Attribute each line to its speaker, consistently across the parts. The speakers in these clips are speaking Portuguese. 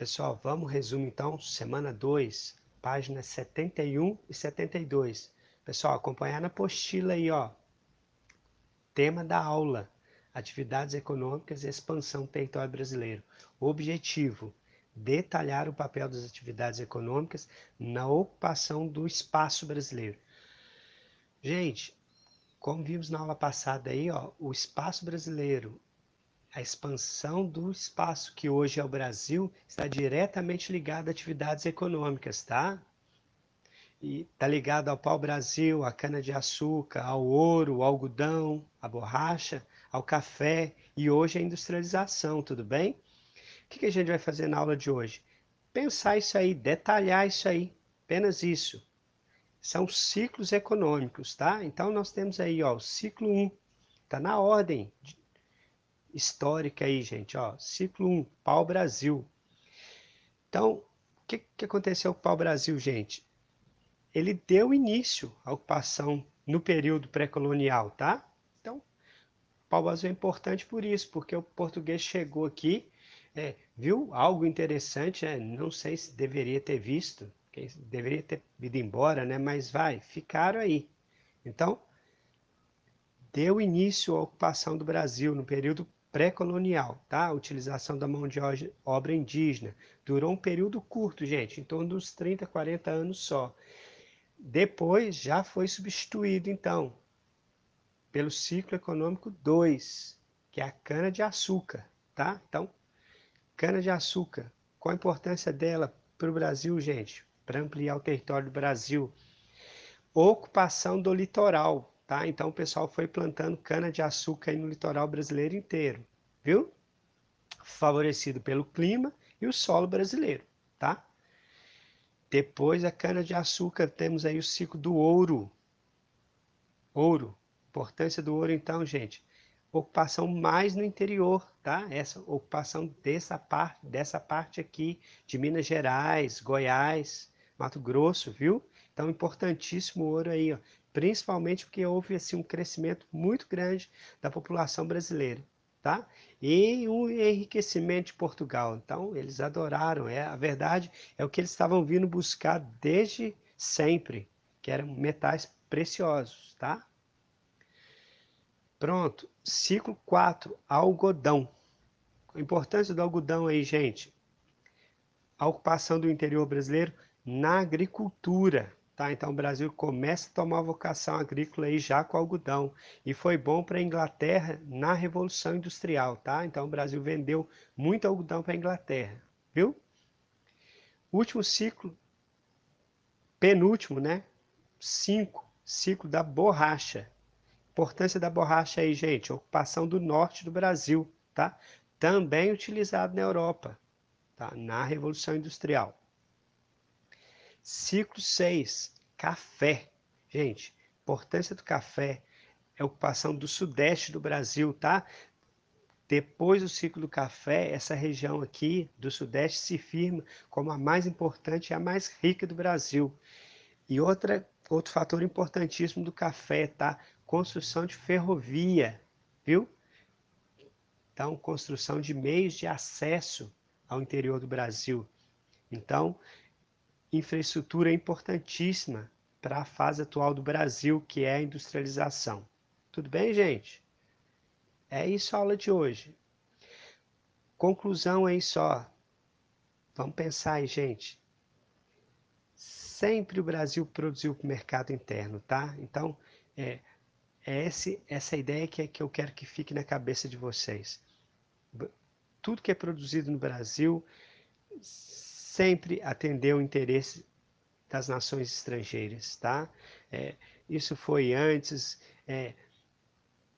Speaker 1: Pessoal, vamos resumo então, semana 2, páginas 71 e 72. Pessoal, acompanhar na apostila aí, ó. Tema da aula: Atividades econômicas e expansão do território brasileiro. Objetivo: detalhar o papel das atividades econômicas na ocupação do espaço brasileiro. Gente, como vimos na aula passada aí, ó, o espaço brasileiro a expansão do espaço que hoje é o Brasil está diretamente ligada a atividades econômicas, tá? E está ligado ao pau-brasil, à cana-de-açúcar, ao ouro, ao algodão, à borracha, ao café e hoje a industrialização, tudo bem? O que, que a gente vai fazer na aula de hoje? Pensar isso aí, detalhar isso aí, apenas isso. São ciclos econômicos, tá? Então nós temos aí, ó, o ciclo 1, está na ordem histórica aí, gente, ó, ciclo 1, pau-brasil. Então, o que, que aconteceu com o pau-brasil, gente? Ele deu início à ocupação no período pré-colonial, tá? Então, pau-brasil é importante por isso, porque o português chegou aqui, é, viu algo interessante, é, não sei se deveria ter visto, deveria ter ido embora, né? Mas vai, ficaram aí. Então, deu início à ocupação do Brasil no período pré-colonial, tá? Utilização da mão de obra indígena. Durou um período curto, gente, em torno dos 30, 40 anos só. Depois já foi substituído, então, pelo ciclo econômico 2, que é a cana-de-açúcar, tá? Então, cana-de-açúcar, qual a importância dela para o Brasil, gente? Para ampliar o território do Brasil. Ocupação do litoral, tá? Então o pessoal foi plantando cana-de-açúcar no litoral brasileiro inteiro, viu? Favorecido pelo clima e o solo brasileiro, tá? Depois da cana-de-açúcar temos aí o ciclo do ouro. Ouro, importância do ouro então, gente, ocupação mais no interior, tá? Essa ocupação dessa parte, dessa parte aqui de Minas Gerais, Goiás, Mato Grosso, viu? Então, importantíssimo o ouro aí, ó principalmente porque houve assim, um crescimento muito grande da população brasileira. Tá? E o enriquecimento de Portugal. Então, eles adoraram. É, a verdade é o que eles estavam vindo buscar desde sempre, que eram metais preciosos. Tá? Pronto. Ciclo 4, algodão. A importância do algodão aí, gente. A ocupação do interior brasileiro na agricultura. Tá? Então o Brasil começa a tomar vocação agrícola aí já com algodão. E foi bom para a Inglaterra na Revolução Industrial. Tá? Então o Brasil vendeu muito algodão para a Inglaterra. Viu? Último ciclo, penúltimo, né? Cinco, ciclo da borracha. Importância da borracha aí, gente, ocupação do norte do Brasil, tá? Também utilizado na Europa, tá? Na Revolução Industrial. Ciclo 6, café. Gente, importância do café é ocupação do sudeste do Brasil, tá? Depois do ciclo do café, essa região aqui do sudeste se firma como a mais importante e a mais rica do Brasil. E outra, outro fator importantíssimo do café, tá? Construção de ferrovia, viu? Então, construção de meios de acesso ao interior do Brasil. Então, infraestrutura importantíssima para a fase atual do Brasil, que é a industrialização. Tudo bem, gente? É isso a aula de hoje. Conclusão aí só. Vamos pensar aí, gente. Sempre o Brasil produziu para o mercado interno, tá? Então, é, é esse, essa ideia que, é, que eu quero que fique na cabeça de vocês. Tudo que é produzido no Brasil sempre atendeu o interesse das nações estrangeiras, tá? É, isso foi antes, é,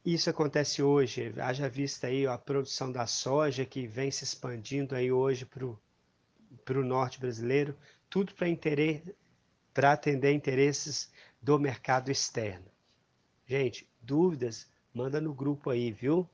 Speaker 1: isso acontece hoje, haja vista aí a produção da soja que vem se expandindo aí hoje para o norte brasileiro, tudo para atender interesses do mercado externo. Gente, dúvidas, manda no grupo aí, viu?